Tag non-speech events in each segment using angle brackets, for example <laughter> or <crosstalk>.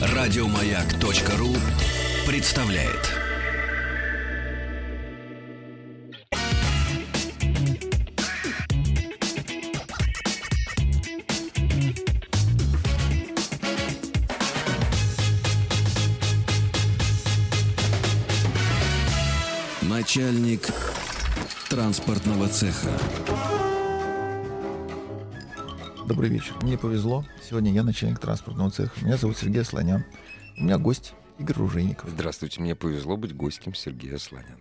Радиомаяк.ру представляет. Начальник транспортного цеха. Добрый вечер. Мне повезло. Сегодня я начальник транспортного цеха. Меня зовут Сергей Слонян. У меня гость Игорь Ружейников. Здравствуйте, мне повезло быть гостем Сергея Слоняна.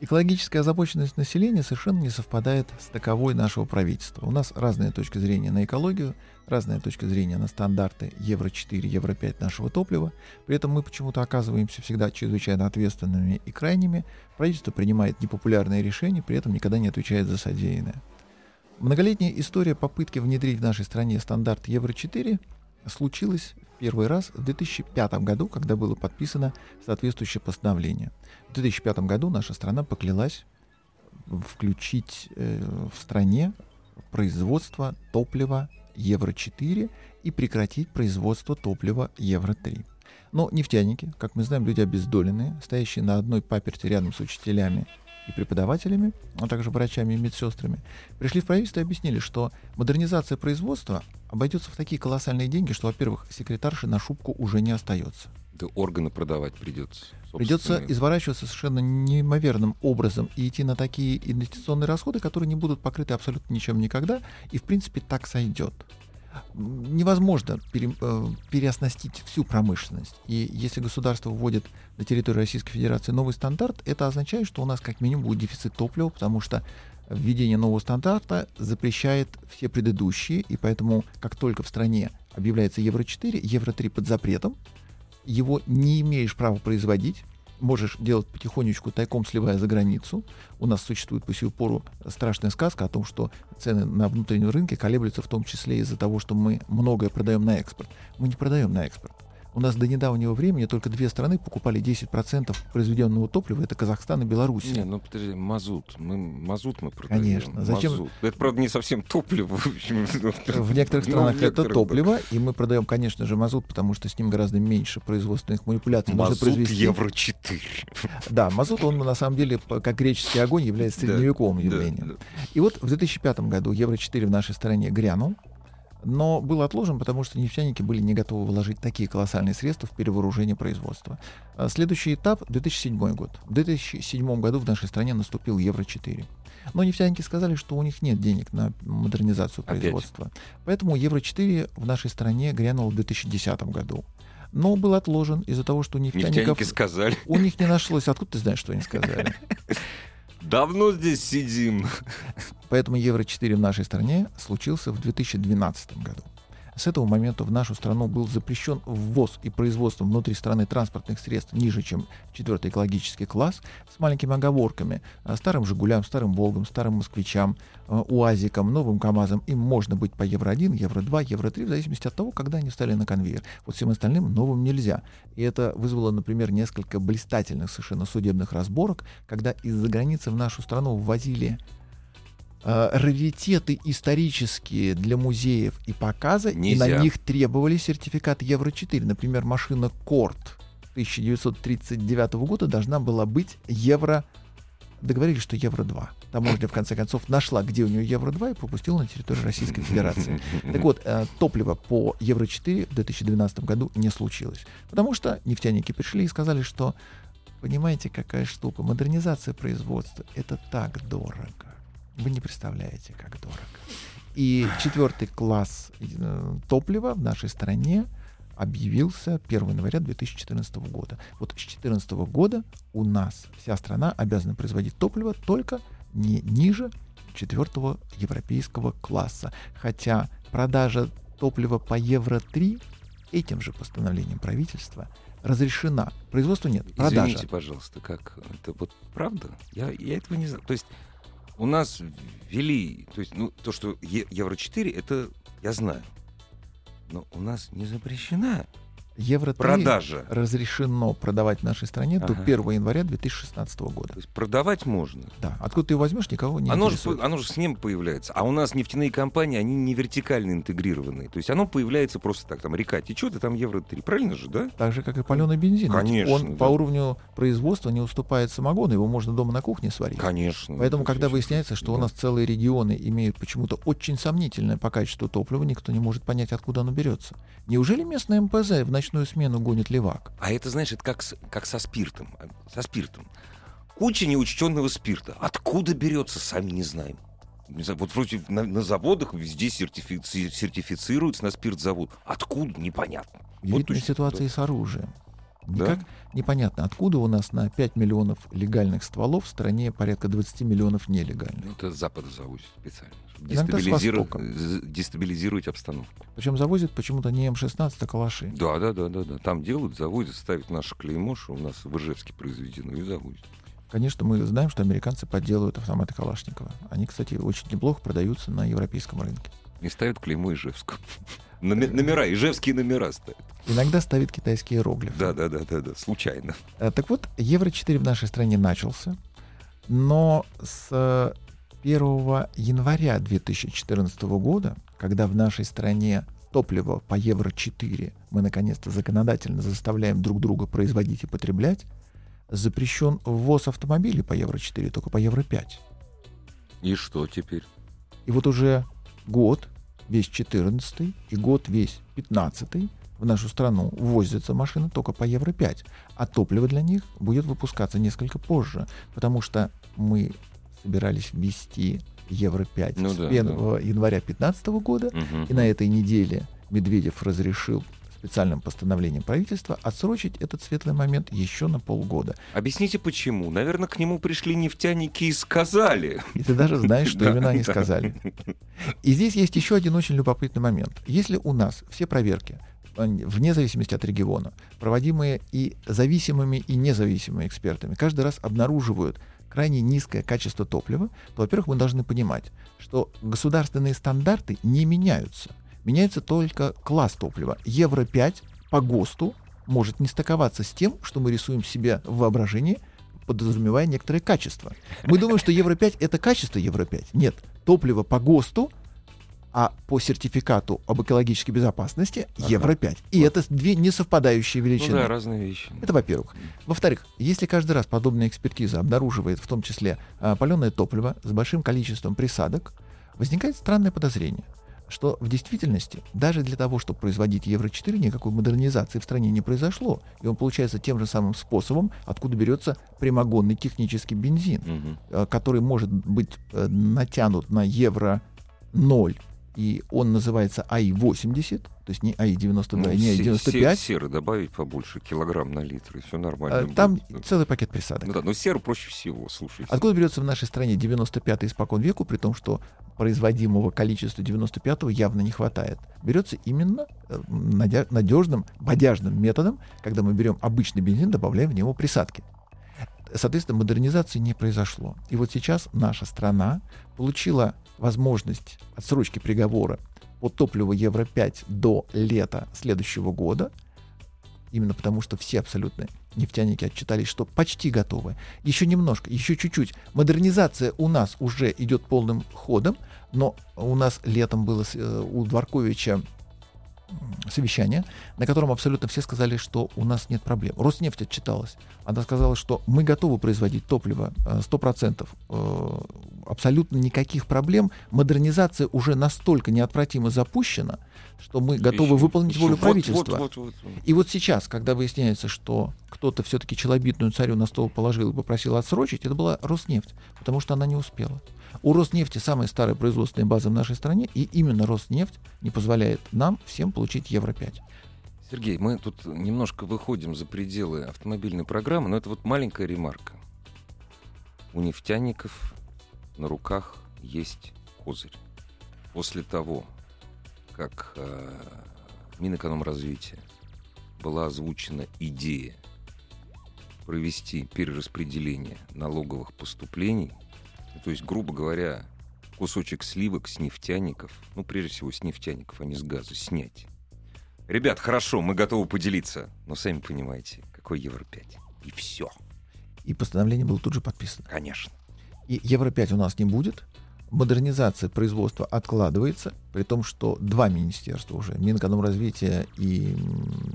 Экологическая озабоченность населения совершенно не совпадает с таковой нашего правительства. У нас разная точка зрения на экологию, разная точка зрения на стандарты Евро-4, Евро-5 нашего топлива. При этом мы почему-то оказываемся всегда чрезвычайно ответственными и крайними. Правительство принимает непопулярные решения, при этом никогда не отвечает за содеянное. Многолетняя история попытки внедрить в нашей стране стандарт Евро-4 случилась в первый раз в 2005 году, когда было подписано соответствующее постановление. В 2005 году наша страна поклялась включить э, в стране производство топлива Евро-4 и прекратить производство топлива Евро-3. Но нефтяники, как мы знаем, люди обездоленные, стоящие на одной паперте рядом с учителями и преподавателями, а также врачами и медсестрами, пришли в правительство и объяснили, что модернизация производства обойдется в такие колоссальные деньги, что, во-первых, секретарши на шубку уже не остается. Да органы продавать придется. Придется изворачиваться совершенно неимоверным образом и идти на такие инвестиционные расходы, которые не будут покрыты абсолютно ничем никогда, и в принципе так сойдет невозможно пере, э, переоснастить всю промышленность. И если государство вводит на территории Российской Федерации новый стандарт, это означает, что у нас как минимум будет дефицит топлива, потому что введение нового стандарта запрещает все предыдущие, и поэтому как только в стране объявляется Евро-4, Евро-3 под запретом, его не имеешь права производить, можешь делать потихонечку, тайком сливая за границу. У нас существует по сию пору страшная сказка о том, что цены на внутреннем рынке колеблются в том числе из-за того, что мы многое продаем на экспорт. Мы не продаем на экспорт. У нас до недавнего времени только две страны покупали 10% произведенного топлива, это Казахстан и Беларусь. Не, ну подожди, мазут. Мы, мазут мы продаем. Конечно. Зачем? Мазут. Это, правда, не совсем топливо. В, некоторых странах ну, это топливо, и мы продаем, конечно же, мазут, потому что с ним гораздо меньше производственных манипуляций. Мазут произвести. евро 4. Да, мазут, он на самом деле, как греческий огонь, является средневековым явлением. Да, да. И вот в 2005 году евро 4 в нашей стране грянул но был отложен, потому что нефтяники были не готовы вложить такие колоссальные средства в перевооружение производства. А следующий этап — 2007 год. В 2007 году в нашей стране наступил Евро-4. Но нефтяники сказали, что у них нет денег на модернизацию производства. Опять. Поэтому Евро-4 в нашей стране грянул в 2010 году. Но был отложен из-за того, что у нефтяников... Нефтяники сказали. У них не нашлось. Откуда ты знаешь, что они сказали? <laughs> Давно здесь сидим. Поэтому Евро-4 в нашей стране случился в 2012 году. С этого момента в нашу страну был запрещен ввоз и производство внутри страны транспортных средств ниже, чем четвертый экологический класс, с маленькими оговорками. А старым «Жигулям», старым «Волгам», старым «Москвичам», а, «УАЗикам», новым «КамАЗам» им можно быть по Евро-1, Евро-2, Евро-3, в зависимости от того, когда они встали на конвейер. Вот всем остальным новым нельзя. И это вызвало, например, несколько блистательных совершенно судебных разборок, когда из-за границы в нашу страну ввозили э, раритеты исторические для музеев и показа, Нельзя. и на них требовали сертификат Евро-4. Например, машина Корт 1939 года должна была быть Евро договорились, что Евро-2. Таможня, в конце концов, нашла, где у нее Евро-2 и пропустила на территорию Российской <laughs> Федерации. Так вот, э, топливо по Евро-4 в 2012 году не случилось. Потому что нефтяники пришли и сказали, что понимаете, какая штука, модернизация производства — это так дорого. Вы не представляете, как дорого. И четвертый класс э, топлива в нашей стране объявился 1 января 2014 года. Вот с 2014 года у нас вся страна обязана производить топливо только не ниже четвертого европейского класса. Хотя продажа топлива по Евро-3 этим же постановлением правительства разрешена. Производства нет, продажа. Извините, пожалуйста, как это вот правда? Я, я этого не знаю. То есть у нас ввели, то есть, ну, то, что Евро-4, это я знаю. Но у нас не запрещена Евро-3 Продажа. разрешено продавать в нашей стране до Ага. 1 января 2016 года. То есть продавать можно. Да. Откуда ты его возьмешь, никого не Оно же, оно же с ним появляется. А у нас нефтяные компании, они не вертикально интегрированные. То есть оно появляется просто так. Там река течет, и там евро 3. Правильно же, да? Так же, как и паленый бензин. Конечно, Он да. по уровню производства не уступает самогону, его можно дома на кухне сварить. Конечно. Поэтому, когда Конечно. выясняется, что у Да. нас целые регионы имеют почему-то очень сомнительное по качеству топлива, никто не может понять, откуда оно берется. Неужели местное МПЗ в ночную смену гонит левак? А это, знаешь, это как, с- как со спиртом. А, Со спиртом. Куча неучтенного спирта. Откуда берется, сами не знаем. Вот вроде на, на заводах везде сертифици- сертифицируется на спиртзавод. Откуда? Непонятно. Вот Удивительная точно, ситуация и с оружием. Да? Никак непонятно, откуда у нас на 5 миллионов легальных стволов в стране порядка 20 миллионов нелегальных. Ну, Это с Запада завозят специально. з- Дестабилизировать обстановку. Причем завозят почему-то не М-16, а калаши. Да, да, да, да, да. Там делают, заводят, ставят наше клеймо, что у нас в Ижевске произведено, и заводят. Конечно, мы знаем, что американцы подделывают автоматы Калашникова. Они, кстати, очень неплохо продаются на европейском рынке. Не ставят клеймо Ижевска. Номе- Номера, ижевские номера ставят. Иногда ставят китайские иероглифы. Да, да, да, да, да, случайно. Э, Так вот, Евро-4 в нашей стране начался, но с э, 1 января 2014 года, когда в нашей стране топливо по Евро-4 мы наконец-то законодательно заставляем друг друга производить и потреблять, запрещен ввоз автомобилей по Евро-4, только по Евро-5. И что теперь? И вот уже год, весь 14 и год весь 15 в нашу страну ввозятся машины только по Евро-5, а топливо для них будет выпускаться несколько позже, потому что мы собирались ввести Евро-5 Ну с да, 1 да. января 2015 года, Мгм. и на этой неделе Медведев разрешил специальным постановлением правительства отсрочить этот светлый момент еще на полгода. Объясните, почему? Наверное, к нему пришли нефтяники и сказали. И ты даже знаешь, что <laughs> именно они сказали. И здесь есть еще один очень любопытный момент. Если у нас все проверки, э, вне зависимости от региона, проводимые и зависимыми, и независимыми экспертами, каждый раз обнаруживают крайне низкое качество топлива, то, во-первых, мы должны понимать, что государственные стандарты не меняются. Меняется только класс топлива. Евро-5 по ГОСТу может не стыковаться с тем, что мы рисуем себе в воображении, подразумевая некоторое качество. Мы думаем, что Евро-5 это качество Евро-5. Нет, топливо по ГОСТу, а по сертификату об экологической безопасности Ага. Евро-5. И Вот. это две несовпадающие Ну величины. да, разные вещи. Это во-первых. Во-вторых, если каждый раз подобная экспертиза обнаруживает в том числе а, паленое топливо с большим количеством присадок, возникает странное подозрение, что в действительности даже для того, чтобы производить Евро-4, никакой модернизации в стране не произошло. И он получается тем же самым способом, откуда берется прямогонный технический бензин, э, который может быть э, натянут на Евро-0, и он называется АИ-80, то есть не АИ-92, Ну, не се- АИ-95. се- Серы добавить побольше, килограмм на литр, и все нормально. Там будет. целый пакет присадок. Ну да, но серу проще всего, слушайте. Откуда берется в нашей стране 95-й испокон веку, при том, что производимого количества 95-го явно не хватает? Берется именно э, надежным, бодяжным методом, когда мы берем обычный бензин, добавляем в него присадки. Соответственно, модернизации не произошло. И вот сейчас наша страна получила возможность отсрочки приговора по топливу Евро-5 до лета следующего года, именно потому что все абсолютно нефтяники отчитались, что почти готовы. Еще немножко, еще чуть-чуть. Модернизация у нас уже идет полным ходом, но у нас летом было э, у Дворковича совещание, на котором абсолютно все сказали, что у нас нет проблем. Роснефть отчиталась. Она сказала, что мы готовы производить топливо э, 100%. э, Абсолютно никаких проблем. Модернизация уже настолько неотвратимо запущена, что мы готовы Еще- выполнить еще волю вот- правительства. вот- вот- вот. И вот сейчас, когда выясняется, что кто-то все-таки челобитную царю на стол положил и попросил отсрочить, это была Роснефть, потому что она не успела. У Роснефти самая старая производственная база в нашей стране, и именно Роснефть не позволяет нам всем получить Евро-5. Сергей, мы тут немножко выходим за пределы автомобильной программы, но это вот маленькая ремарка. У нефтяников на руках есть козырь. После того, как э, Минэкономразвития была озвучена идея провести перераспределение налоговых поступлений, ну, то есть, грубо говоря, кусочек сливок с нефтяников, ну, прежде всего, с нефтяников, а не с газа, снять Ребят, хорошо, мы готовы поделиться. Но сами понимаете, какой Евро-5. И все. И постановление было тут же подписано. Конечно. И Евро-5 у нас не будет. Модернизация производства откладывается, при том, что два министерства уже, Минэкономразвития и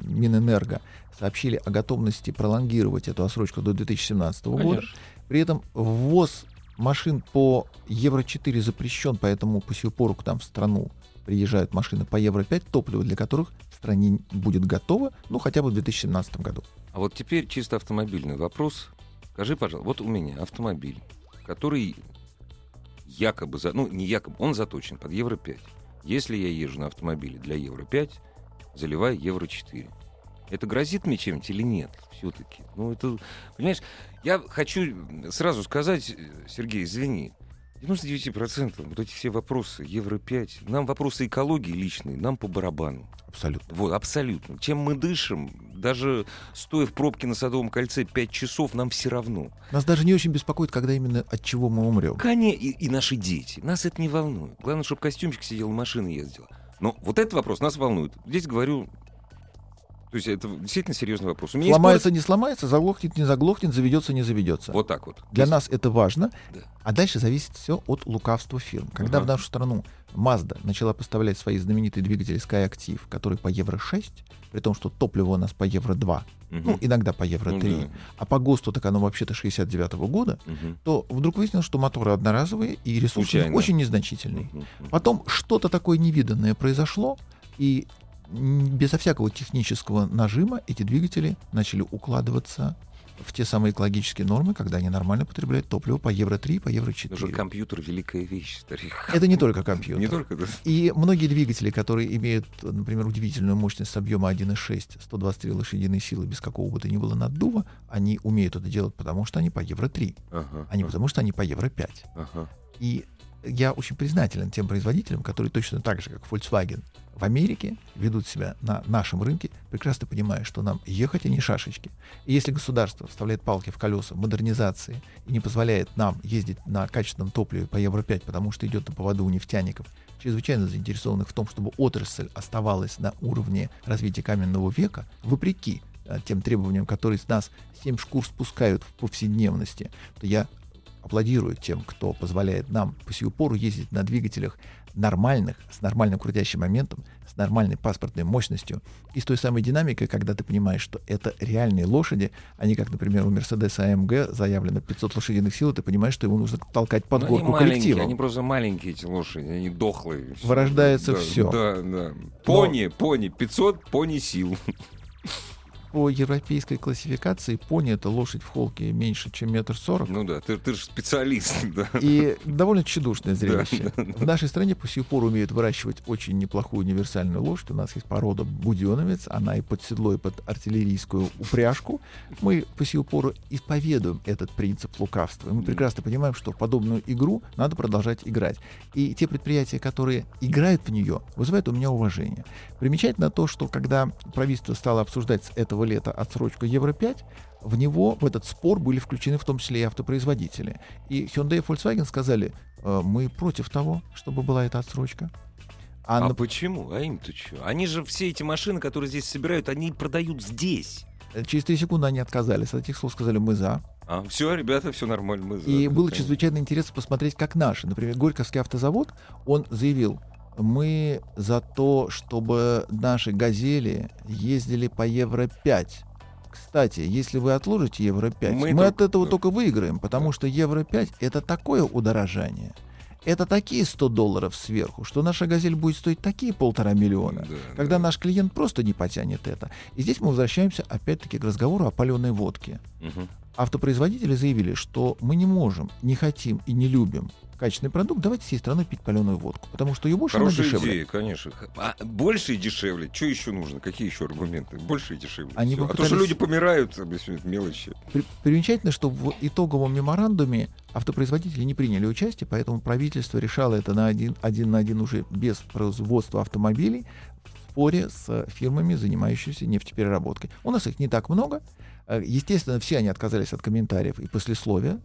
Минэнерго, сообщили о готовности пролонгировать эту отсрочку до 2017 года. Конечно. При этом ввоз машин по Евро-4 запрещен, поэтому по сию пору к нам в страну приезжают машины по Евро-5, топливо для которых в стране будет готово, ну, хотя бы в 2017 году. А вот теперь чисто автомобильный вопрос. Скажи, пожалуйста, вот у меня автомобиль, который якобы, за, ну не якобы, он заточен под Евро-5. Если я езжу на автомобиле для Евро-5, заливаю Евро-4. Это грозит мне чем-нибудь или нет? Все-таки. Ну, это, понимаешь, я хочу сразу сказать, Сергей, извини, 99% вот эти все вопросы, Евро-5, нам вопросы экологии личные, нам по барабану. Абсолютно. Вот, абсолютно. Чем мы дышим, даже стоя в пробке на Садовом кольце 5 часов, нам все равно. Нас даже не очень беспокоит, когда именно от чего мы умрем. Коне и, и наши дети. Нас это не волнует. Главное, чтобы костюмчик сидел, машина ездила. Но вот этот вопрос нас волнует. Здесь говорю то есть это действительно серьезный вопрос. У меня сломается, не сломается, заглохнет, не заглохнет, заведется, не заведется. Вот так вот. Для есть... нас это важно, да. а дальше зависит все от лукавства фирм. Когда uh-huh. в нашу страну Mazda начала поставлять свои знаменитые двигатели SkyActiv, которые по Евро 6, при том, что топливо у нас по Евро 2, uh-huh. ну, иногда по Евро 3, uh-huh. а по ГОСТу так оно вообще-то 69 -го года, uh-huh. то вдруг выяснилось, что моторы одноразовые и ресурс очень незначительный. Uh-huh. Потом что-то такое невиданное произошло, и безо всякого технического нажима эти двигатели начали укладываться в те самые экологические нормы, когда они нормально потребляют топливо по Евро-3, по Евро-4. Даже компьютер — великая вещь, старик. Это не только компьютер. <laughs> Не только, да. И многие двигатели, которые имеют, например, удивительную мощность с объема 1,6, 123 лошадиные силы без какого бы то ни было наддува, они умеют это делать, потому что они по Евро-3, ага, а не ага. потому что они по Евро-5. Ага. И я очень признателен тем производителям, которые точно так же, как Volkswagen в Америке, ведут себя на нашем рынке, прекрасно понимая, что нам ехать, а не шашечки. И если государство вставляет палки в колеса модернизации и не позволяет нам ездить на качественном топливе по Евро-5, потому что идет на поводу у нефтяников, чрезвычайно заинтересованных в том, чтобы отрасль оставалась на уровне развития каменного века, вопреки э, тем требованиям, которые с нас семь шкур спускают в повседневности, то я аплодирую тем, кто позволяет нам по сию пору ездить на двигателях нормальных, с нормальным крутящим моментом, с нормальной паспортной мощностью и с той самой динамикой, когда ты понимаешь, что это реальные лошади, а не как, например, у Mercedes AMG заявлено 500 лошадиных сил, и ты понимаешь, что его нужно толкать под Но горку коллектива. Они просто маленькие, эти лошади, они дохлые. Вырождается да, все. Да, да. Пони, Но... пони, 500 пони сил по европейской классификации пони это лошадь в холке меньше, чем метр сорок. Ну да, ты, ты же специалист. <laughs> Да. И довольно тщедушное зрелище. Да, да, в нашей стране по сию пору умеют выращивать очень неплохую универсальную лошадь. У нас есть порода буденовец, она и под седло, и под артиллерийскую упряжку. Мы по сию пору исповедуем этот принцип лукавства. И мы прекрасно понимаем, что подобную игру надо продолжать играть. И те предприятия, которые играют в нее, вызывают у меня уважение. Примечательно то, что когда правительство стало обсуждать с этого лета отсрочку Евро-5, в него, в этот спор были включены в том числе и автопроизводители. И Hyundai и Volkswagen сказали, «Э, мы против того, чтобы была эта отсрочка. А, а на... почему? А им-то что? Они же все эти машины, которые здесь собирают, они продают здесь. Э, через три секунды они отказались от этих слов, сказали, мы за. А, все, ребята, все нормально, мы за. И было конечно. чрезвычайно интересно посмотреть, как наши. Например, Горьковский автозавод, он заявил, мы за то, чтобы наши «Газели» ездили по Евро-5. Кстати, если вы отложите Евро-5, мы, мы от этого только выиграем, потому что Евро-5 — это такое удорожание, это такие 100 долларов сверху, что наша «Газель» будет стоить такие полтора миллиона, да, когда да. наш клиент просто не потянет это. И здесь мы возвращаемся опять-таки к разговору о паленой водке. Угу. Автопроизводители заявили, что мы не можем, не хотим и не любим качественный продукт, давайте всей страной пить паленую водку. Потому что ее больше, Хорошая она дешевле. идея, конечно. А больше и дешевле. Что еще нужно? Какие еще аргументы? Больше и дешевле. Они а то, что люди помирают, мелочи. При, примечательно, что в итоговом меморандуме автопроизводители не приняли участие, поэтому правительство решало это на один, один на один уже без производства автомобилей в споре с фирмами, занимающимися нефтепереработкой. У нас их не так много. Э, естественно, все они отказались от комментариев и послесловия.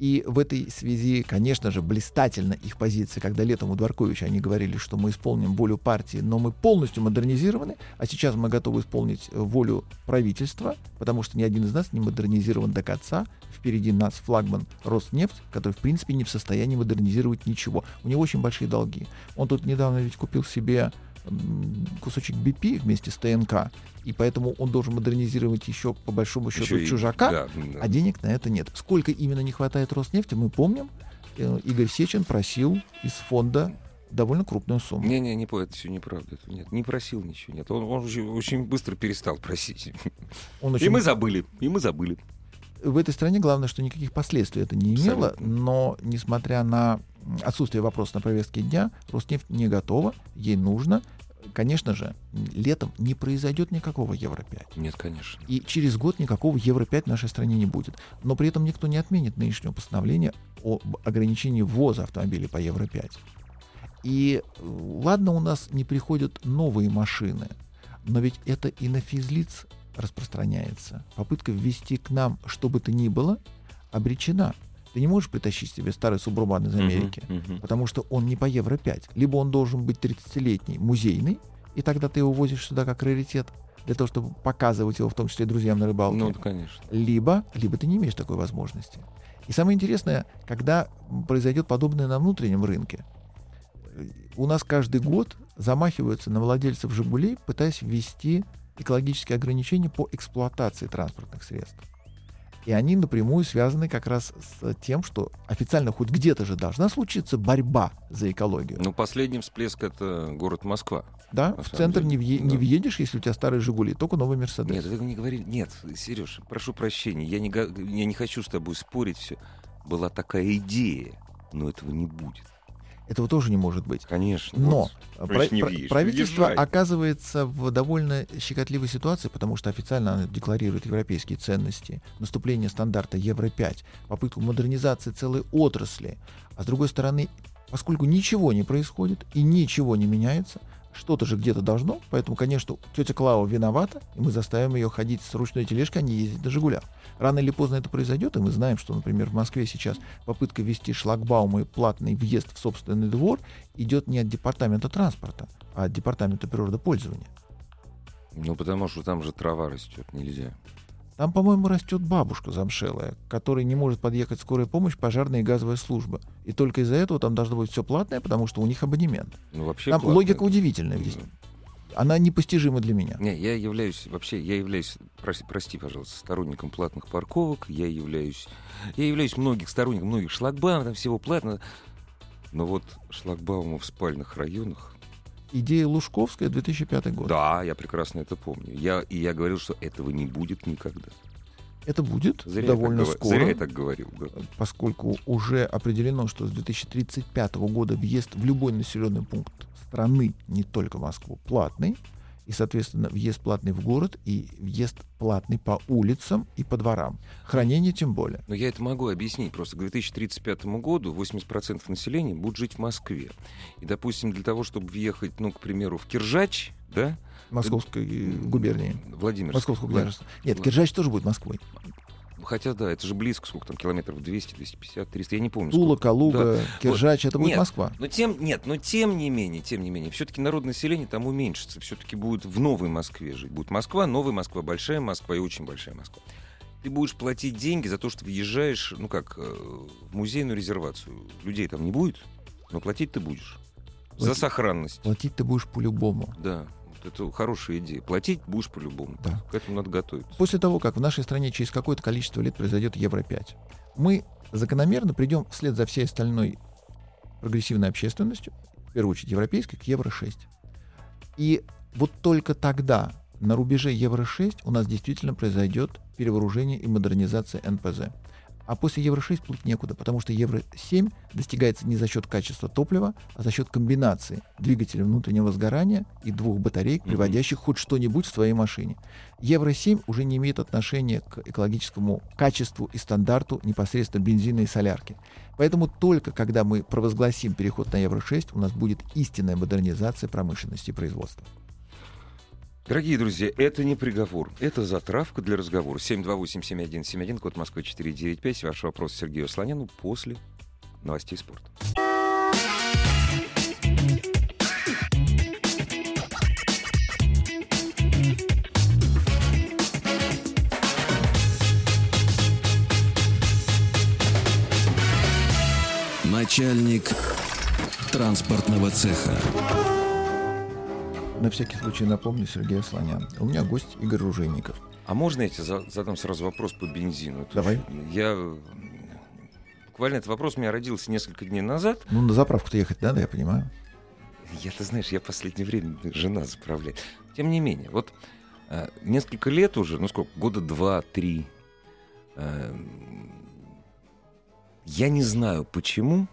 И в этой связи, конечно же, блистательна их позиция, когда летом у Дворковича они говорили, что мы исполним волю партии, но мы полностью модернизированы, а сейчас мы готовы исполнить э, волю правительства, потому что ни один из нас не модернизирован до конца. Впереди нас флагман Роснефть, который, в принципе, не в состоянии модернизировать ничего. У него очень большие долги. Он тут недавно ведь купил себе кусочек BP вместе с ТНК, и поэтому он должен модернизировать еще по большому счету еще чужака, и, да, а денег на это нет. Сколько именно не хватает Роснефти, мы помним. Э, Игорь Сечин просил из фонда довольно крупную сумму. Не-не, не, это все неправда. Это нет, не просил ничего. Нет, он, он очень, очень быстро перестал просить. Он очень... И мы забыли, и мы забыли. В этой стране главное, что никаких последствий это не имело, Абсолютно. но несмотря на отсутствие вопроса на повестке дня, Роснефть не готова, ей нужно. Конечно же, летом не произойдет никакого Евро-5. Нет, конечно. И через год никакого Евро-5 в нашей стране не будет. Но при этом никто не отменит нынешнего постановления о ограничении ввоза автомобилей по Евро-5. И э, ладно, у нас не приходят новые машины, но ведь это и на физлиц распространяется. Попытка ввести к нам что бы то ни было обречена. Ты не можешь притащить себе старый субурбан из Америки, uh-huh, uh-huh. потому что он не по евро 5. Либо он должен быть 30-летний, музейный, и тогда ты его возишь сюда как раритет, для того, чтобы показывать его, в том числе друзьям на рыбалке. Ну, конечно. Либо, либо ты не имеешь такой возможности. И самое интересное, когда произойдет подобное на внутреннем рынке, у нас каждый год замахиваются на владельцев «Жигулей», пытаясь ввести экологические ограничения по эксплуатации транспортных средств. И они напрямую связаны как раз с тем, что официально хоть где-то же должна случиться борьба за экологию. Ну, последний всплеск — это город Москва. Да, в центр не, въе- да. не въедешь, если у тебя старые «Жигули», только новый «Мерседес». Нет, ты не говори... Нет, Сереж, прошу прощения, я не, я не хочу с тобой спорить все. Была такая идея, но этого не будет. Этого тоже не может быть. Конечно. Но вот, про- про- правительство Езжай. оказывается в довольно щекотливой ситуации, потому что официально оно декларирует европейские ценности, наступление стандарта Евро-5, попытку модернизации целой отрасли. А с другой стороны, поскольку ничего не происходит и ничего не меняется, что-то же где-то должно, поэтому, конечно, тетя Клава виновата, и мы заставим ее ходить с ручной тележкой, а не ездить на «Жигулях». Рано или поздно это произойдет, и мы знаем, что, например, в Москве сейчас попытка ввести шлагбаумы и платный въезд в собственный двор идет не от департамента транспорта, а от департамента природопользования. Ну, потому что там же трава растет, нельзя. Там, по-моему, растет бабушка замшелая, которой не может подъехать скорая помощь, пожарная и газовая служба. И только из-за этого там должно быть все платное, потому что у них абонемент. Ну, вообще там логика удивительная. Здесь. Она непостижима для меня. Не, я являюсь, вообще, я являюсь, прости, прости, пожалуйста, сторонником платных парковок, я являюсь, я являюсь многих сторонником многих шлагбаумов, там всего платно. Но вот шлагбаумы в спальных районах идея Лужковская, 2005 год. Да, я прекрасно это помню. Я, и я говорил, что этого не будет никогда. Это будет Зря довольно так, скоро. Зря я так говорил. Да. Поскольку уже определено, что с 2035 года въезд в любой населенный пункт страны, не только Москву, платный и, соответственно, въезд платный в город и въезд платный по улицам и по дворам. Хранение тем более. Но я это могу объяснить. Просто к 2035 году 80% населения будут жить в Москве. И, допустим, для того, чтобы въехать, ну, к примеру, в Киржач, да, Московской губернии. Владимир. Московского государства. Нет, Киржач тоже будет Москвой. Хотя, да, это же близко, сколько там, километров 200, 250, 300, я не помню. Тула, сколько. Калуга, да. Киржач, вот. это будет нет, Москва. Но тем, нет, но тем не менее, тем не менее, все-таки народное население там уменьшится, все-таки будет в новой Москве жить. Будет Москва, новая Москва, большая Москва и очень большая Москва. Ты будешь платить деньги за то, что въезжаешь, ну как, э, в музейную резервацию. Людей там не будет, но платить ты будешь. Платить, за сохранность. Платить ты будешь по-любому. Да. Это хорошая идея. Платить будешь по-любому. Да. К этому надо готовиться. После того, как в нашей стране через какое-то количество лет произойдет Евро-5, мы закономерно придем вслед за всей остальной прогрессивной общественностью, в первую очередь европейской, к Евро-6. И вот только тогда, на рубеже Евро-6, у нас действительно произойдет перевооружение и модернизация НПЗ. А после Евро-6 плыть некуда, потому что Евро-7 достигается не за счет качества топлива, а за счет комбинации двигателя внутреннего сгорания и двух батареек, приводящих mm-hmm. хоть что-нибудь в своей машине. Евро-7 уже не имеет отношения к экологическому качеству и стандарту непосредственно бензина и солярки. Поэтому только когда мы провозгласим переход на Евро-6, у нас будет истинная модернизация промышленности и производства. Дорогие друзья, это не приговор, это затравка для разговора. 728-7171, код Москвы 495. Ваш вопрос Сергею Слоняну после новостей спорта. Начальник транспортного цеха. На всякий случай напомню Сергея Слонян. У меня гость Игорь Ружейников. А можно я тебе за- задам сразу вопрос по бензину? Это Давай. Я... м, Буквально этот вопрос у меня родился несколько дней назад. Ну, на заправку-то ехать надо, я понимаю. Я, ты знаешь, я в последнее время жена заправляет. Тем не менее, вот э, несколько лет уже, ну сколько, года два-три, э, я не знаю почему,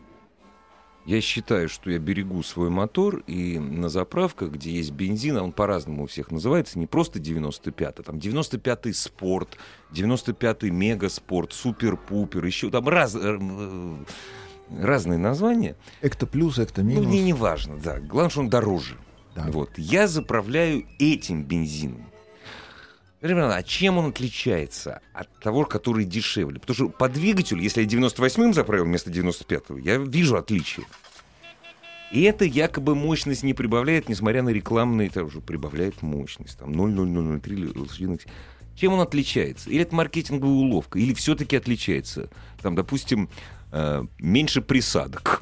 я считаю, что я берегу свой мотор, и на заправках, где есть бензин, а он по-разному у всех называется, не просто 95-й, там 95-й спорт, 95-й мегаспорт, супер-пупер, еще там раз, э, э, разные названия. Экто плюс, экто Ну, минус. мне не важно, да. Главное, что он дороже. Да. Вот. Я заправляю этим бензином. Ребята, а чем он отличается от того, который дешевле? Потому что по двигателю, если я 98-м заправил вместо 95-го, я вижу отличие. И это якобы мощность не прибавляет, несмотря на рекламные, это уже прибавляет мощность. Там 0,0003 лошадиных. Чем он отличается? Или это маркетинговая уловка? Или все-таки отличается? Там, допустим, э, меньше присадок.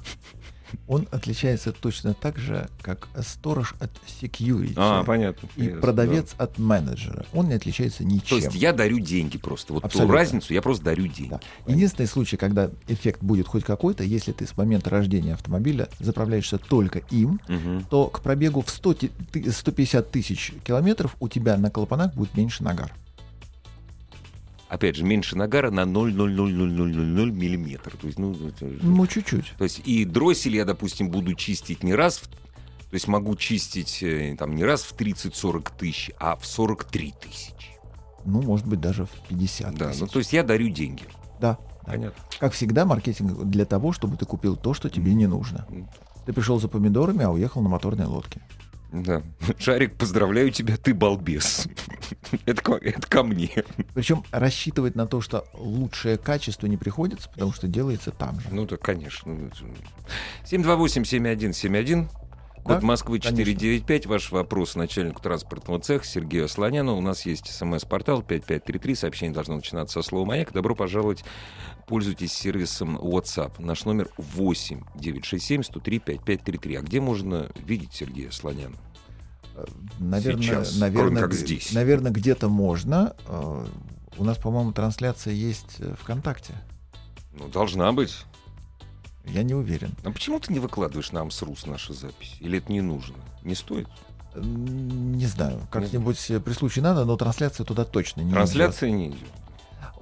Он отличается точно так же, как сторож от security А, понятно. и Ясно, продавец от менеджера. Он не отличается да. ничем. То есть я дарю деньги просто. Вот Абсолютно. ту разницу я просто дарю деньги. Да. Единственный случай, когда эффект будет хоть какой-то, если ты с момента рождения автомобиля заправляешься только им, Мгм. то к пробегу в 100 ти- ты- 150 тысяч километров у тебя на клапанах будет меньше нагар. Опять же, меньше нагара на 0,00000 миллиметр. То есть, ну, Ну, чуть-чуть. То есть и дроссель я, допустим, буду чистить не раз, в- то есть могу чистить э, там не раз в 30-40 тысяч, а в 43 тысячи. Ну, может быть, даже в 50 Да, тысяч. ну то есть я дарю деньги. Да. Понятно. Как всегда, маркетинг для того, чтобы ты купил то, что тебе не нужно. Ты пришел за помидорами, а уехал на моторной лодке. Да. Шарик, поздравляю тебя, ты балбес. <laughs> Это ко, это ко мне. Причем рассчитывать на то, что лучшее качество не приходится, потому что делается там же. Ну да, конечно. Ну, это же- 728-7171. Код Да, Москвы конечно. 495. Ваш вопрос начальнику транспортного цеха Сергею Слоняну. У нас есть смс-портал 5533. Сообщение должно начинаться со слова «Маяк». Добро пожаловать. Пользуйтесь сервисом WhatsApp. Наш номер 8 967 103 5533. А где можно видеть Сергея Слоняна? Наверное, Сейчас, наверное, как здесь. наверное, где-то можно. Э, У нас, по-моему, трансляция есть ВКонтакте. Ну, должна быть. Я не уверен. А почему ты не выкладываешь на Амсрус наши записи? Или это не нужно? Не стоит? Не знаю, как-нибудь при случае надо, но трансляция туда точно не идет. Трансляция не идет.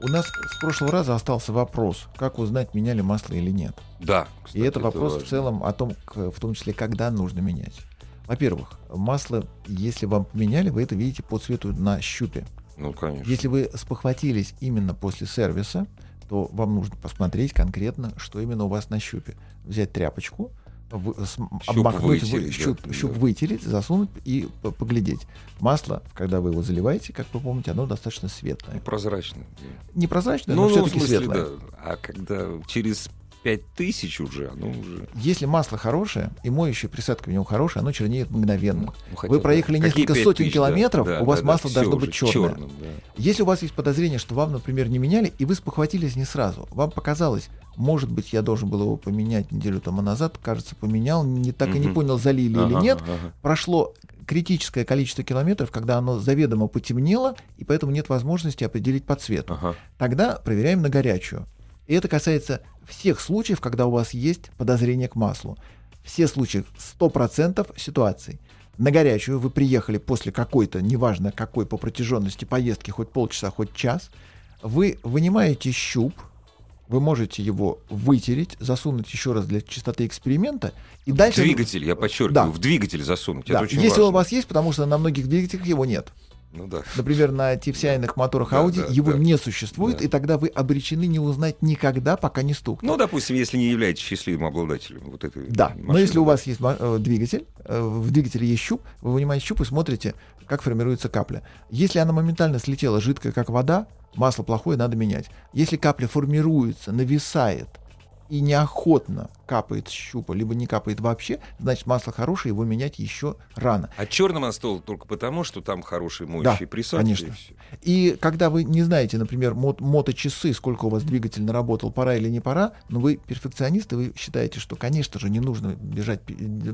У нас с прошлого раза остался вопрос, как узнать, меняли масло или нет. Да. И кстати, это вопрос важно. в целом о том, в том числе, когда нужно менять. Во-первых, масло, если вам поменяли, вы это видите по цвету на щупе. Ну, конечно. Если вы спохватились именно после сервиса, то вам нужно посмотреть конкретно, что именно у вас на щупе. Взять тряпочку, вы- с- обмакнуть, в- вытереть, щуп, да, щуп да. вытереть, засунуть и поглядеть. Масло, когда вы его заливаете, как вы помните, оно достаточно светлое. Прозрачно. Непрозрачное, Ну, но ну, все-таки светлое. да. А когда через пять тысяч уже, оно уже... Если масло хорошее и моющая присадка в него хорошая, оно чернеет мгновенно. Ну, хотя Вы да. проехали Какие несколько сотен тысяч, километров, да, у вас да, масло да, должно быть черное. чёрным, да. Если у вас есть подозрение, что вам, например, не меняли, и вы спохватились не сразу, вам показалось, может быть, я должен был его поменять неделю тому назад, кажется, поменял, не так и не понял, залили или Ага, нет, ага. прошло критическое количество километров, когда оно заведомо потемнело, и поэтому нет возможности определить по цвету. Ага. Тогда проверяем на горячую. И это касается всех случаев, когда у вас есть подозрение к маслу. Все случаи 100% ситуаций. На горячую вы приехали после какой-то, неважно какой по протяженности поездки, хоть полчаса, хоть час, вы вынимаете щуп, вы можете его вытереть, засунуть еще раз для чистоты эксперимента, и В дальше... двигатель, я подчеркиваю, Да. в двигатель засунуть. Да, Это очень если важно. он у вас есть, потому что на многих двигателях его нет. Ну да. Например, на TFCI-ных моторах Да, Audi да, его да. не существует, Да. и тогда вы обречены не узнать никогда, пока не стукнет. Ну, допустим, если не являетесь счастливым обладателем вот этой Да, машины. но если у вас есть э, двигатель, э, в двигателе есть щуп, вы вынимаете щуп и смотрите, как формируется капля. Если она моментально слетела жидкая, как вода, масло плохое, надо менять. Если капля формируется, нависает и неохотно капает щупа, либо не капает вообще, значит масло хорошее, его менять еще рано. А черным он стал только потому, что там хорошие Да, моющие присадки. конечно. и. И когда вы не знаете, например, мот- моточасы, сколько у вас двигатель наработал, пора или не пора, но вы перфекционист, и вы считаете, что, конечно же, не нужно бежать,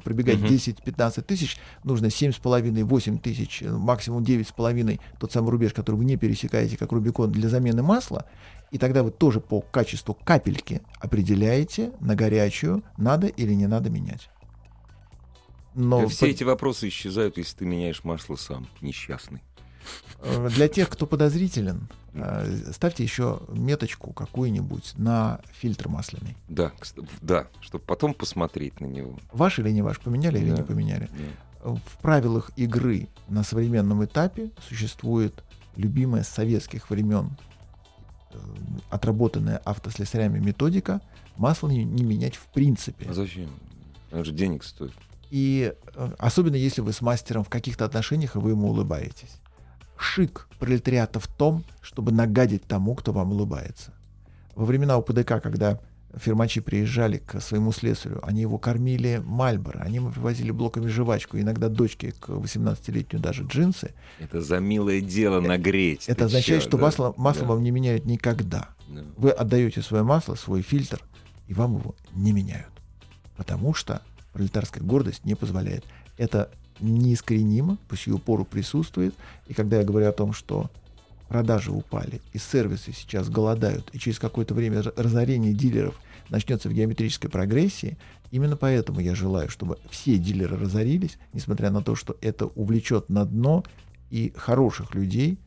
пробегать Мгм. 10-15 тысяч, нужно 7,5-8 тысяч, максимум 9,5, тот самый рубеж, который вы не пересекаете, как Рубикон, для замены масла, и тогда вы тоже по качеству капельки определяете на горячую, надо или не надо менять. Но Все по- эти вопросы исчезают, если ты меняешь масло сам, несчастный. Э, Для тех, кто подозрителен, э, ставьте еще меточку какую-нибудь на фильтр масляный. Да, да, чтобы потом посмотреть на него. Ваш или не ваш, поменяли или Да. не поменяли. Да. В правилах игры на современном этапе существует любимая с советских времен отработанная автослесарями методика масло не, не менять в принципе. А зачем? Это же денег стоит. И э, особенно если вы с мастером в каких-то отношениях, и вы ему улыбаетесь. Шик пролетариата в том, чтобы нагадить тому, кто вам улыбается. Во времена УПДК, когда фирмачи приезжали к своему слесарю, они его кормили Мальборо, они ему привозили блоками жвачку, иногда дочке к 18-летнюю даже джинсы. Это за милое дело нагреть. Это означает, чё, что да? масло, масло Да. вам не меняют никогда. Да. Вы отдаете свое масло, свой фильтр, и вам его не меняют. Потому что пролетарская гордость не позволяет. Это неискоренимо, по сию пору присутствует. И когда я говорю о том, что продажи упали, и сервисы сейчас голодают, и через какое-то время разорение дилеров начнется в геометрической прогрессии, именно поэтому я желаю, чтобы все дилеры разорились, несмотря на то, что это увлечет на дно и хороших людей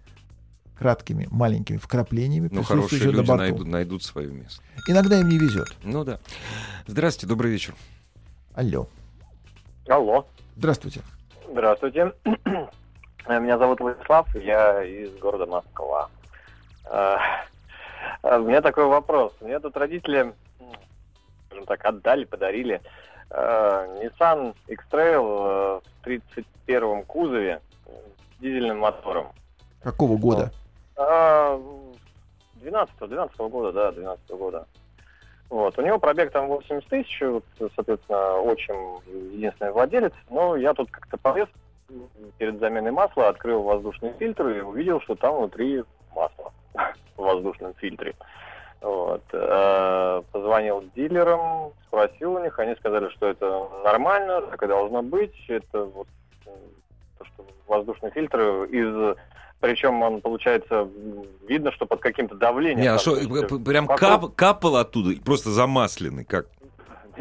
краткими, маленькими вкраплениями, Ну, хорошие на люди борту. найдут, найдут свое место. Иногда им не везет. Ну да. Здравствуйте, добрый вечер. Алло. Алло. Здравствуйте. Здравствуйте. Э, Меня зовут Владислав, я из города Москва. Э, э, У меня такой вопрос. Мне тут родители, скажем так, отдали, подарили Nissan X-Trail в 31 кузове с дизельным мотором. Какого года? А, 12 12 года, да, 12 года. Вот. У него пробег там 80 тысяч, вот, соответственно, отчим единственный владелец. Но я тут как-то полез м, перед заменой масла, открыл воздушный фильтр и увидел, что там внутри масло <laughs> в воздушном фильтре. Вот. Э, Позвонил дилерам, спросил у них, они сказали, что это нормально, так и должно быть. Это вот то, что воздушный фильтр из причем он, получается, видно, что под каким-то давлением. Не, а что, п- прям кап, капал оттуда, просто замасленный, как?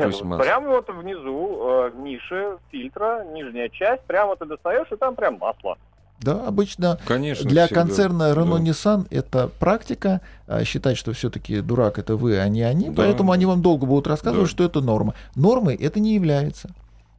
Нет, то есть прямо вот внизу э, ниши фильтра, нижняя часть, прямо ты достаешь, и там прям масло. Да, обычно Конечно. для всегда. концерна Renault Да. Nissan это практика а, считать, что все-таки дурак это вы, а не они, Да. поэтому они вам долго будут рассказывать, Да. что это норма. Нормой это не является.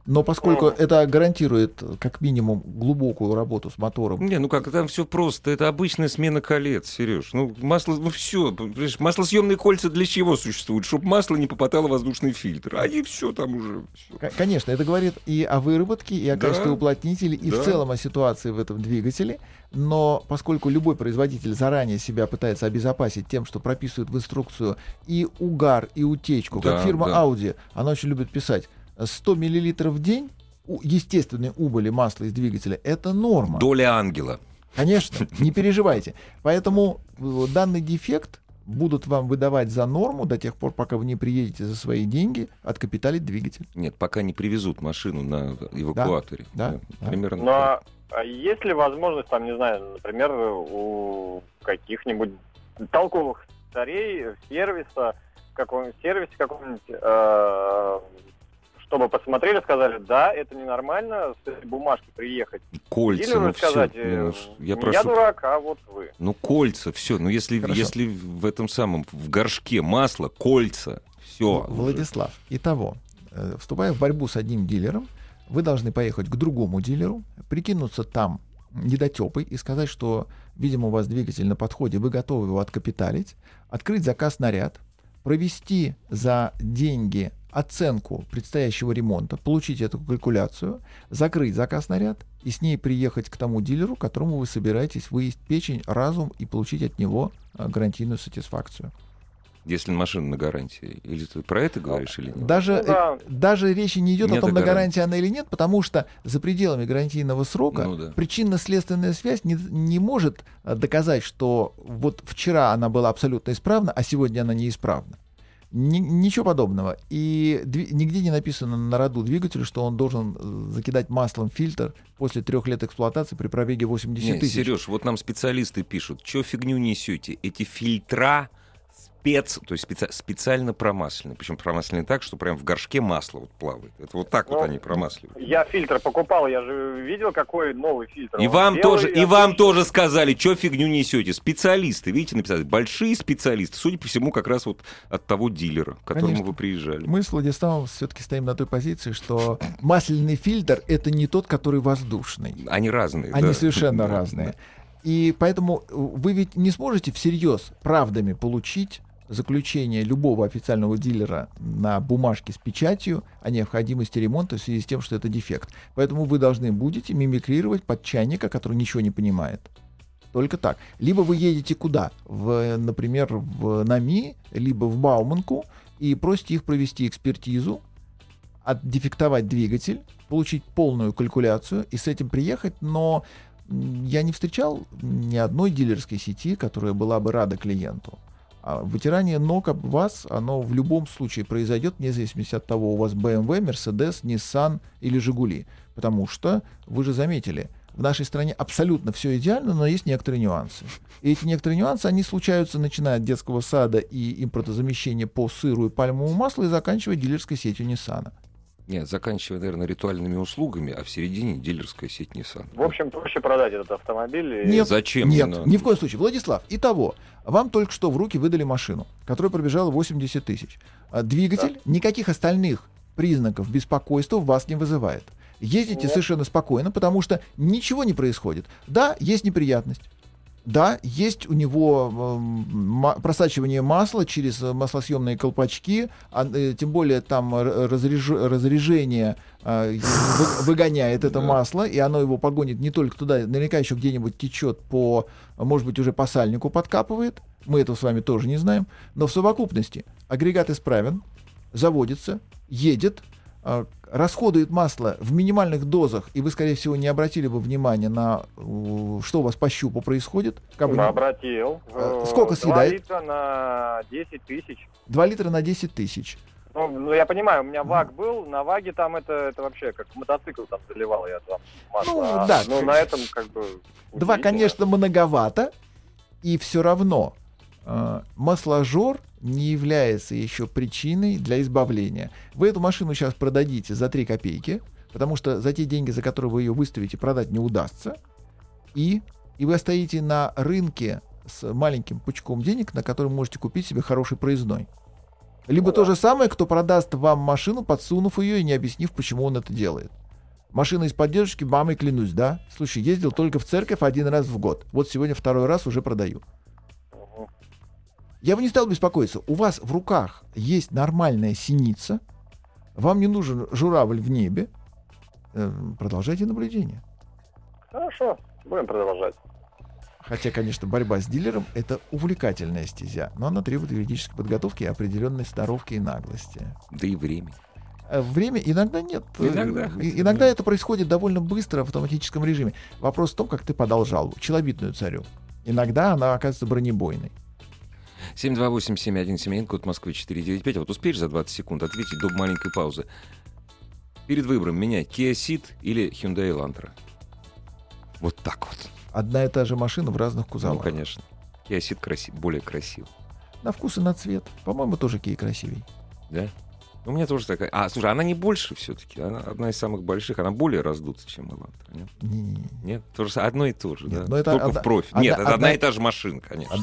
Но поскольку Мгм. это гарантирует как минимум глубокую работу с мотором, Не, ну как, там все просто. Это обычная смена колец, Сереж. Ну, масло, ну все. Маслосъемные кольца для чего существуют? Чтобы масло не попадало в воздушный фильтр. А и все там уже. всё. Конечно, это говорит и о выработке, и о Да. качестве уплотнителей, и Да. в целом о ситуации в этом двигателе. Но поскольку любой производитель заранее себя пытается обезопасить тем, что прописывает в инструкцию и угар, и утечку, Да, как фирма да. Audi, она очень любит писать 100 мл в день у- естественной убыли масла из двигателя это норма. Доля ангела. Конечно, не переживайте. Поэтому э, данный дефект будут вам выдавать за норму до тех пор, пока вы не приедете за свои деньги откапиталить двигатель. Нет, пока не привезут машину на эвакуаторе. да, да. Примерно Но так. а есть ли возможность, там, не знаю, например, у каких-нибудь толковых царей сервиса, в каком-нибудь сервисе каком-нибудь, э, чтобы посмотрели, сказали, да, это ненормально, с этой бумажки приехать. Кольца, Дилеру ну все. сказать, э, я прошу. я дурак, а вот вы. Ну, кольца, все. Ну, если, Хорошо. если в этом самом, в горшке масло, кольца, все. Владислав, итого, э, вступая в борьбу с одним дилером, вы должны поехать к другому дилеру, прикинуться там недотепой и сказать, что, видимо, у вас двигатель на подходе, вы готовы его откапиталить, открыть заказ на ряд, провести за деньги оценку предстоящего ремонта, получить эту калькуляцию, закрыть заказ на ряд и с ней приехать к тому дилеру, которому вы собираетесь выесть печень, разум и получить от него а, гарантийную сатисфакцию. Если машина на гарантии. Или ты про это говоришь или нет? Даже, Ну да. даже речи не идет Нет о том, о на гарантии. гарантии она или нет, потому что за пределами гарантийного срока Ну да. причинно-следственная связь не, не может э, доказать, что вот вчера она была абсолютно исправна, а сегодня она неисправна. Ни- ничего подобного. И дви- нигде не написано на роду двигателя, что он должен э, закидать маслом фильтр после трех лет эксплуатации при пробеге 80 Не, тысяч. Сереж, вот нам специалисты пишут, что фигню несете? Эти фильтра спец, то есть специ- специально промаслены. Причем промаслены так, что прям в горшке масло вот плавает. Это вот так вот Ну, они промасливают. Я фильтр покупал, я же видел, какой новый фильтр. И Он вам белый, тоже, и вам отличный. тоже сказали, что фигню несете. Специалисты, видите, написали, большие специалисты, судя по всему, как раз вот от того дилера, к которому Конечно. вы приезжали. Мы с Владиславом все-таки стоим на той позиции, что масляный фильтр это не тот, который воздушный. Они разные. Они да. совершенно разные. И поэтому вы ведь не сможете всерьез правдами получить заключение любого официального дилера на бумажке с печатью о необходимости ремонта в связи с тем, что это дефект. Поэтому вы должны будете мимикрировать под чайника, который ничего не понимает. Только так. Либо вы едете куда? В, например, в НАМИ, либо в Бауманку, и просите их провести экспертизу, отдефектовать двигатель, получить полную калькуляцию и с этим приехать, но я не встречал ни одной дилерской сети, которая была бы рада клиенту. А вытирание ног об вас, оно в любом случае произойдет, вне зависимости от того, у вас BMW, Mercedes, Nissan или Жигули. Потому что, вы же заметили, в нашей стране абсолютно все идеально, но есть некоторые нюансы. И эти некоторые нюансы, они случаются, начиная от детского сада и импортозамещения по сыру и пальмовому маслу и заканчивая дилерской сетью Nissan. Нет, заканчивая, наверное, ритуальными услугами, а в середине дилерская сеть Nissan. В общем, проще продать этот автомобиль. и- Нет, Зачем? Нет, Не ни в коем случае. Владислав, итого, вам только что в руки выдали машину, которая пробежала 80 тысяч. А Двигатель никаких остальных признаков беспокойства в вас не вызывает. Ездите Нет. совершенно спокойно, потому что ничего не происходит. Да, есть неприятность. Да, есть у него эм, просачивание масла через э, маслосъемные колпачки, а, тем более там разреж- разрежение э, вы- выгоняет это масло, и оно его погонит не только туда, наверняка еще где-нибудь течет по, может быть, уже по сальнику подкапывает. Мы этого с вами тоже не знаем. Но в совокупности агрегат исправен, заводится, едет, расходует масло в минимальных дозах, и вы, скорее всего, не обратили бы внимания на э, что у вас по щупу происходит. Как бы обратил. Э, сколько два съедает? литра на 10 тысяч. 2 литра на 10 тысяч. Ну, ну, я понимаю, у меня ВАГ был, на ВАГе там это, это вообще как мотоцикл там заливал я там масло. Ну, а, да. Ну, на этом как бы... Два, конечно, многовато, и все равно э, масложор не является еще причиной для избавления. Вы эту машину сейчас продадите за 3 копейки, потому что за те деньги, за которые вы ее выставите, продать не удастся. И, и вы стоите на рынке с маленьким пучком денег, на который можете купить себе хороший проездной. Либо то же самое, кто продаст вам машину, подсунув ее и не объяснив, почему он это делает. Машина из поддержки, мамой клянусь, да? Слушай, ездил только в церковь один раз в год. Вот сегодня второй раз уже продаю. Я бы не стал беспокоиться. У вас в руках есть нормальная синица. Вам не нужен журавль в небе. Э, Продолжайте наблюдение. Хорошо, будем продолжать. Хотя, конечно, борьба с дилером — это увлекательная стезя, но она требует юридической подготовки и определенной сноровки и наглости. Да и время. Э, Время иногда нет. Э, Иногда. и- Иногда это происходит довольно быстро в автоматическом режиме. Вопрос в том, как ты подал жалобу. Челобитную царю. Иногда она оказывается бронебойной. 728-7171, код Москвы 495. А вот успеешь за 20 секунд ответить до маленькой паузы? Перед выбором менять Kia Ceed или Hyundai Elantra? Вот так вот. Одна и та же машина в разных Ну, кузовах. конечно. Kia Ceed краси- более красив. На вкус и на цвет. По-моему, тоже Кей красивей. Да? У меня тоже такая. А, слушай, она не больше все-таки. Она одна из самых больших. Она более раздута, чем Elantra. Нет? Не-не-не. Нет? То же, одно и то же, Нет, да? но это Только одна- в профиль. одна- Нет, это одна, одна- и та же машина, конечно. Од-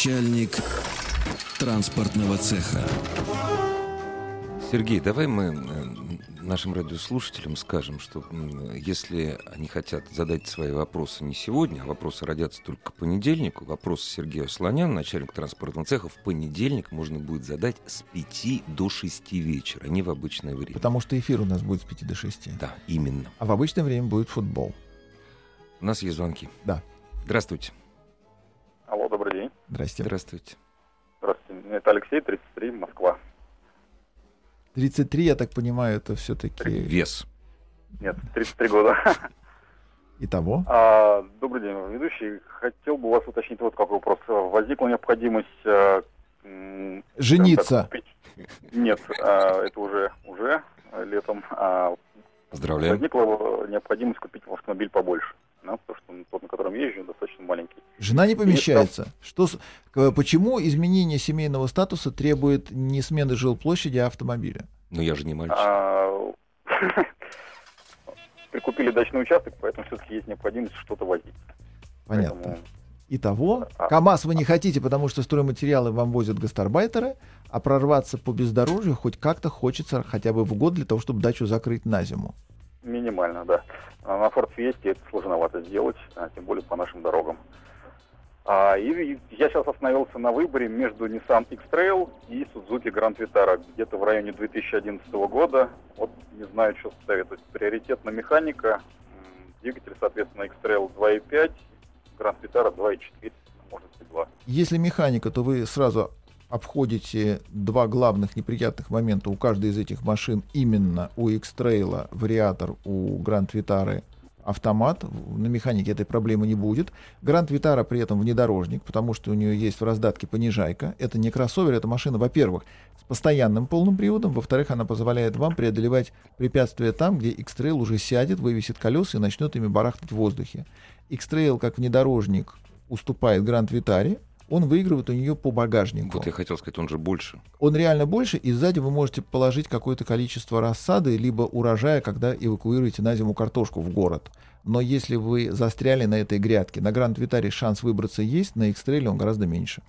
Начальник транспортного цеха. Сергей, давай мы э, нашим радиослушателям скажем, что если они хотят задать свои вопросы не сегодня, а вопросы родятся только к понедельнику, вопросы Сергея Слоняна, начальник транспортного цеха, в понедельник можно будет задать с 5 до 6 вечера, не в обычное время. Потому что эфир у нас будет с 5 до 6. Да, именно. А в обычное время будет футбол. У нас есть звонки. Да. Здравствуйте. Алло, добрый день. Здрасте. Здравствуйте. Здравствуйте. Это Алексей, 33, Москва. 33, я так понимаю, это все-таки... Вес. Нет, 33 года. Итого? А, добрый день, ведущий. Хотел бы у вас уточнить вот какой вопрос. Возникла необходимость... А, Жениться. Так, Нет, а, это уже, уже летом. А, Поздравляю. Возникла необходимость купить автомобиль побольше. Да, потому что тот, на котором езжу, достаточно маленький. Жена не помещается. Что, почему изменение семейного статуса требует не смены жилплощади, а автомобиля? Ну я же не мальчик. А, <laughs> прикупили дачный участок, поэтому все-таки есть необходимость что-то возить. Понятно. Поэтому... Итого, а, КАМАЗ вы не хотите, потому что стройматериалы вам возят гастарбайтеры, а прорваться по бездорожью хоть как-то хочется хотя бы в год для того, чтобы дачу закрыть на зиму. Минимально, да. А на Ford Fiesta это сложновато сделать, а, тем более по нашим дорогам. А, и я сейчас остановился на выборе между Nissan X-Trail и Suzuki Grand Vitara, где-то в районе 2011 года. Вот не знаю, что советовать. Приоритет на механика, двигатель, соответственно, X-Trail 2.5, Grand Vitara 2.4, может быть 2. Если механика, то вы сразу обходите два главных неприятных момента у каждой из этих машин именно у X-Trail вариатор, у Grand Vitara автомат. На механике этой проблемы не будет. Grand Vitara при этом внедорожник, потому что у нее есть в раздатке понижайка. Это не кроссовер, это машина, во-первых, с постоянным полным приводом, во-вторых, она позволяет вам преодолевать препятствия там, где X-Trail уже сядет, вывесит колеса и начнет ими барахтать в воздухе. X-Trail как внедорожник уступает Grand Vitara, он выигрывает у нее по багажнику. Вот я хотел сказать, он же больше. Он реально больше, и сзади вы можете положить какое-то количество рассады, либо урожая, когда эвакуируете на зиму картошку в город. Но если вы застряли на этой грядке, на Гранд Витаре шанс выбраться есть, на X-Trail он гораздо меньше.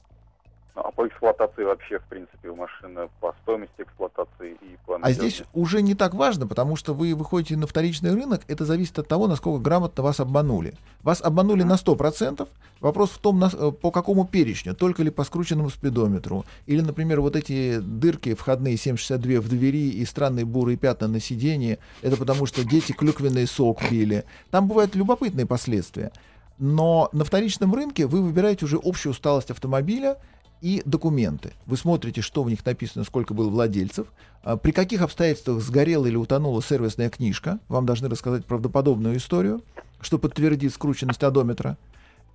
А по эксплуатации вообще, в принципе, у машины, по стоимости эксплуатации и по... А здесь уже не так важно, потому что вы выходите на вторичный рынок, это зависит от того, насколько грамотно вас обманули. Вас обманули на 100%, вопрос в том, э, по какому перечню, только ли по скрученному спидометру, или, например, вот эти дырки входные 762 в двери и странные бурые пятна на сиденье, это потому что дети клюквенный сок пили. Там бывают любопытные последствия. Но на вторичном рынке вы выбираете уже общую усталость автомобиля, и документы. Вы смотрите, что в них написано, сколько было владельцев, а, при каких обстоятельствах сгорела или утонула сервисная книжка. Вам должны рассказать правдоподобную историю, что подтвердит скрученность одометра.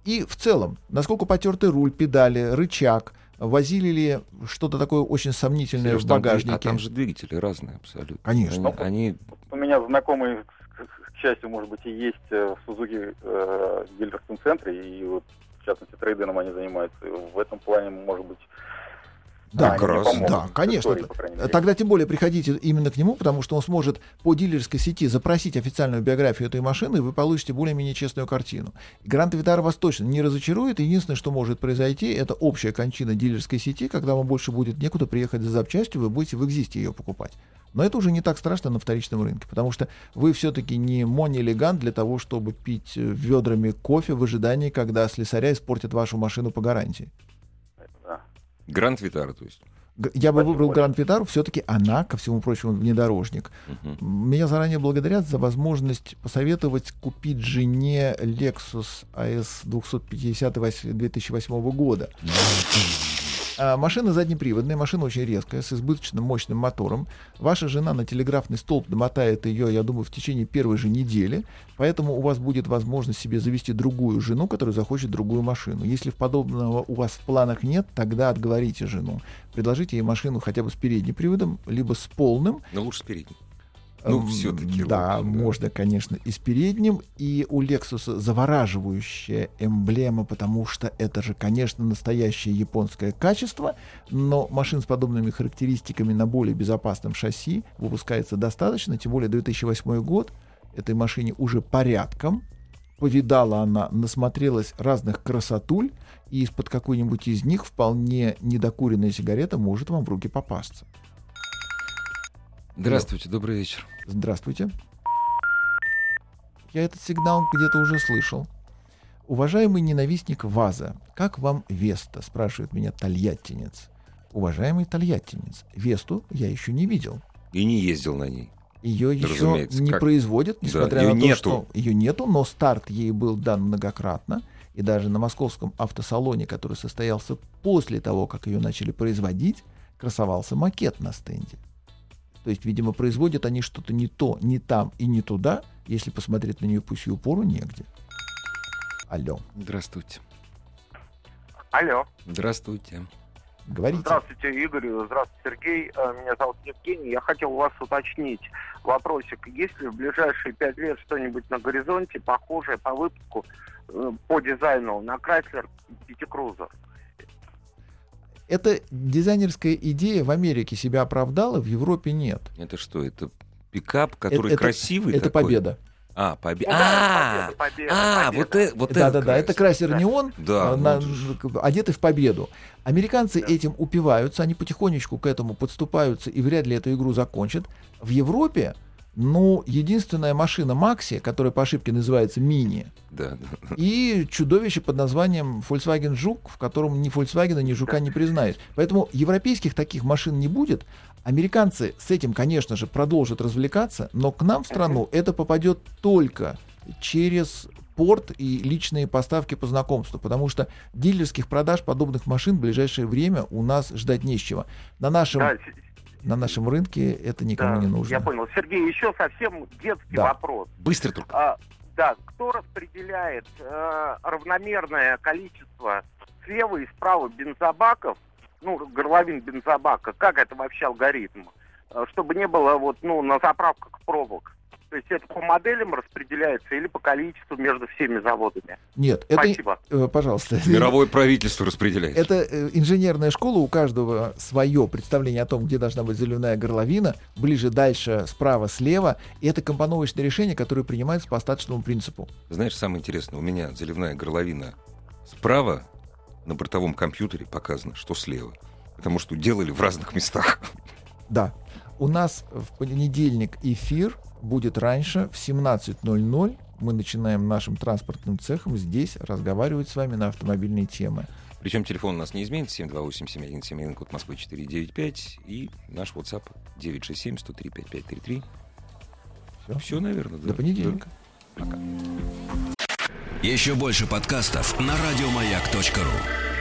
И в целом, насколько потертый руль, педали, рычаг, возили ли что-то такое очень сомнительное Сереж, в багажнике. Там, а там же двигатели разные абсолютно. Конечно. Они, они... У меня знакомые, к счастью, может быть, и есть э, в Сузуки э, дилерском центре, и вот частности, трейдингом они занимаются. И в этом плане, может быть, да, как раз, да, конечно. Истории, Тогда тем более приходите именно к нему, потому что он сможет по дилерской сети запросить официальную биографию этой машины, и вы получите более-менее честную картину. Грант Витар вас точно не разочарует. Единственное, что может произойти, это общая кончина дилерской сети, когда вам больше будет некуда приехать за запчастью, вы будете в экзисте ее покупать. Но это уже не так страшно на вторичном рынке, потому что вы все-таки не мони-элегант для того, чтобы пить э, ведрами кофе в ожидании, когда слесаря испортят вашу машину по гарантии. Гранд Витара, то есть. Я бы выбрал Гранд Витару, все-таки она, ко всему прочему, внедорожник. Угу. Меня заранее благодарят за возможность посоветовать купить жене Lexus AS 250 2008 года. <clears throat> А, машина заднеприводная, машина очень резкая, с избыточным мощным мотором. Ваша жена на телеграфный столб домотает ее, я думаю, в течение первой же недели. Поэтому у вас будет возможность себе завести другую жену, которая захочет другую машину. Если подобного у вас в планах нет, тогда отговорите жену. Предложите ей машину хотя бы с передним приводом, либо с полным. Но лучше с передним. Ну, все-таки. Да, вот, можно, конечно, и с передним. И у Lexus завораживающая эмблема, потому что это же, конечно, настоящее японское качество, но машин с подобными характеристиками на более безопасном шасси выпускается достаточно, тем более 2008 год, этой машине уже порядком, повидала она, насмотрелась разных красотуль, и из-под какой-нибудь из них вполне недокуренная сигарета может вам в руки попасться. Здравствуйте, добрый вечер. Здравствуйте. Я этот сигнал где-то уже слышал. Уважаемый ненавистник Ваза, как вам Веста? Спрашивает меня тольяттинец. Уважаемый тольяттинец, Весту я еще не видел. И не ездил на ней. Ее еще не как? производят, несмотря её на то, нету. что ее нету, но старт ей был дан многократно. И даже на московском автосалоне, который состоялся после того, как ее начали производить, красовался макет на стенде. То есть, видимо, производят они что-то не то, не там и не туда, если посмотреть на нее пусть и упору негде. Алло, Здравствуйте. Алло. Здравствуйте. говорите. Здравствуйте, Игорь. Здравствуйте, Сергей. Э, Меня зовут Евгений. Я хотел у вас уточнить вопросик. Есть ли в ближайшие пять лет что-нибудь на горизонте похожее по выпуску, э, по дизайну на Chrysler Пятикрузер? Эта дизайнерская идея в Америке себя оправдала, в Европе нет. Это что, это пикап, который это- красивый Это такой? победа. А, победа. Ну А, да, победа, победа, а, победа. вот это, вот да, да, да, это это красер неон, Да, э, ну, на- это ж- к- одеты в победу. Американцы Да. этим упиваются, они потихонечку к этому подступаются и вряд ли эту игру закончат. В Европе, ну, единственная машина Макси, которая по ошибке называется Мини, Да, и чудовище под названием Volkswagen Жук, в котором ни Volkswagen, ни Жука не признаешь. Поэтому европейских таких машин не будет. Американцы с этим, конечно же, продолжат развлекаться, но к нам в страну это попадет только через порт и личные поставки по знакомству, потому что дилерских продаж подобных машин в ближайшее время у нас ждать не с чего. На нашем, Да, на нашем рынке это никому да, не нужно. Я понял. Сергей, еще совсем детский Да. вопрос. Быстро только. А, да, кто распределяет э, равномерное количество слева и справа бензобаков, ну, горловин бензобака, как это вообще алгоритм, Э, чтобы не было вот, ну, на заправках пробок? То есть это по моделям распределяется или по количеству между всеми заводами? Нет, это, Спасибо. э, пожалуйста. <laughs> Мировое правительство распределяет. Это э, инженерная школа, у каждого свое представление о том, где должна быть заливная горловина, ближе, дальше, справа, слева. И это компоновочное решение, которое принимается по остаточному принципу. Знаешь, самое интересное, у меня заливная горловина справа, на бортовом компьютере показано, что слева. Потому что делали в разных <laughs> местах. Да. У нас в понедельник эфир будет раньше, в 17.00. Мы начинаем нашим транспортным цехом здесь разговаривать с вами на автомобильные темы. Причем телефон у нас не изменится, 728-7171, код Москвы 495, и наш WhatsApp 967-103-5533. Всё. Все, наверное, да. До понедельника. Пока. Еще больше подкастов на радиомаяк.ру.